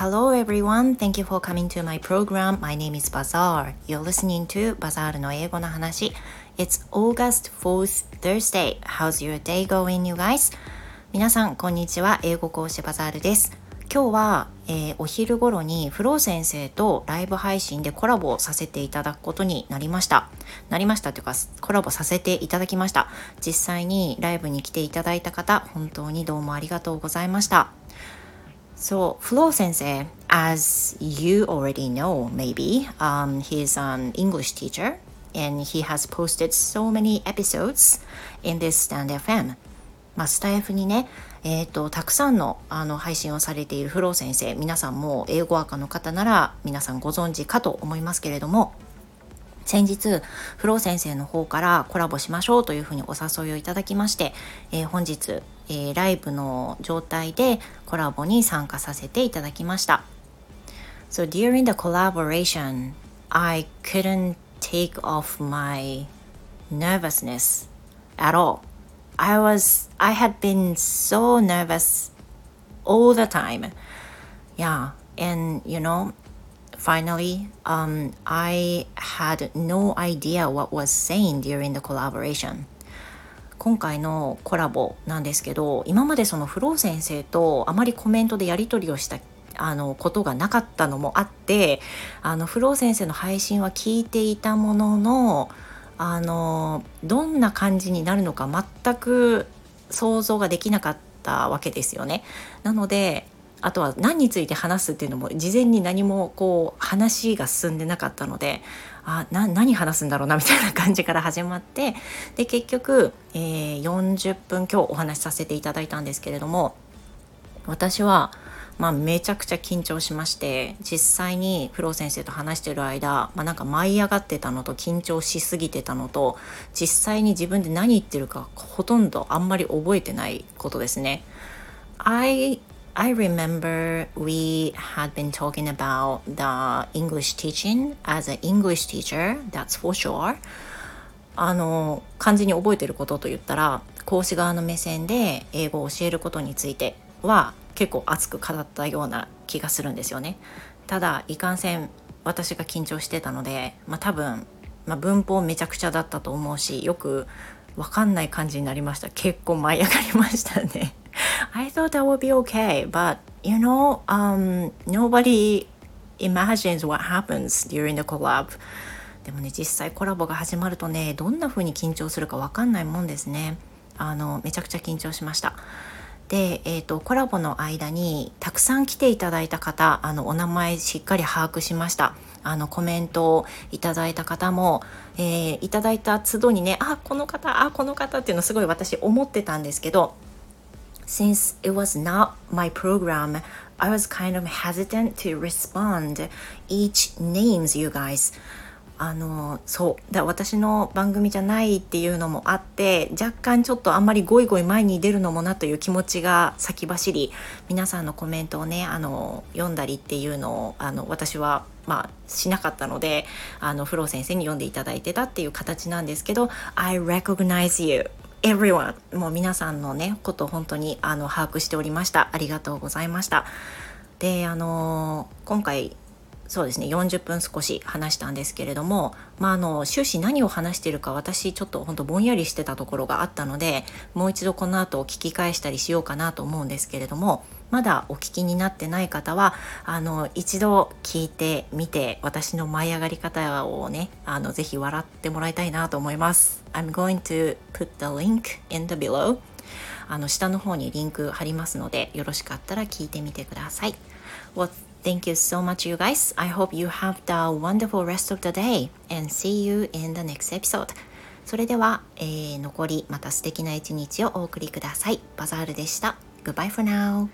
Hello everyone, thank you for coming to my program. My name is Bazaar. You're listening to Bazaar の英語の話。It's August 4th Thursday. How's your day going, you guys? 皆さん、こんにちは。英語講師バザールです。今日は、えー、お昼頃にフロー先生とライブ配信でコラボさせていただくことになりました。なりましたというかコラボさせていただきました。実際にライブに来ていただいた方、本当にどうもありがとうございました。So, Flo Sensei, as you already know, maybe, um, he's an English teacher and he has posted so many episodes in this Stand FM. まあ、スタイフにね、えーと、たくさんのあの配信をされているフロー先生皆さんも英語赤の方なら皆さんご存知かと思いますけれども先日フロー先生の方からコラボしましょうというふうにお誘いをいただきまして、えー、本日、えー、ライブの状態でコラボに参加させていただきました。So during the collaboration, I couldn't take off my nervousness at all. I was I had been so nervous all the time. Yeah, and you know, finally, um, I had no idea what was saying during the collaboration. 今回のコラボなんですけど今までそのフロー先生とあまりコメントでやり取りをしたあのことがなかったのもあってあのフロー先生の配信は聞いていたもののあのどんな感じになるのか全く想像ができなかったわけですよね。なのであとは何について話すっていうのも事前に何もこう話が進んでなかったのであな何話すんだろうなみたいな感じから始まってで結局、えー、40分今日お話しさせていただいたんですけれども私はまあ、めちゃくちゃ緊張しまして実際にフロー先生と話してる間、まあ、なんか舞い上がってたのと緊張しすぎてたのと実際に自分で何言ってるかほとんどあんまり覚えてないことですね。I I remember we had been talking about the English teaching as an English teacher, that's for sure. あの完全に覚えてることと言ったら講師側の目線で英語を教えることについては結構熱く語ったような気がするんですよね。ただいかんせん私が緊張してたので、まあ、多分、まあ、文法めちゃくちゃだったと思うしよく分かんない感じになりました結構舞い上がりましたね I thought that would be okay but you know um, nobody imagines what happens during the collab. でもね実際コラボが始まるとねどんな風に緊張するか分かんないもんですね。あのめちゃくちゃ緊張しました。で、えーと、コラボの間にたくさん来ていただいた方あのお名前しっかり把握しました。あのコメントをいただいた方も、えー、いただいた都度にねあこの方あこの方っていうのすごい私思ってたんですけど Since it was not my program I was kind of hesitant to respond each names you guys. あのそう。だ私の番組じゃないっていうのもあって若干ちょっとあんまりゴイゴイ前に出るのもなという気持ちが先走り皆さんのコメントをねあの読んだりっていうのをあの私はまあ、しなかったのであのフロー先生に読んでいただいてたっていう形なんですけど「I recognize you」everyone もう皆さんのねことを本当にあの把握しておりました。ありがとうございました。であの今回そうですね40分少し話したんですけれども、まあ、あの終始何を話してるか私ちょっと本当ぼんやりしてたところがあったのでもう一度この後聞き返したりしようかなと思うんですけれどもまだお聞きになってない方はあの一度聞いてみて私の舞い上がり方をねあのぜひ笑ってもらいたいなと思います。I'm going to put the link in the below あの下の方にリンク貼りますのでよろしかったら聞いてみてください。Well, Thank you so much, you guys. I hope you have the wonderful rest of the day and see you in the next episode. それでは、えー、残りまた素敵な一日をお送りください。バザールでした。Goodbye for now.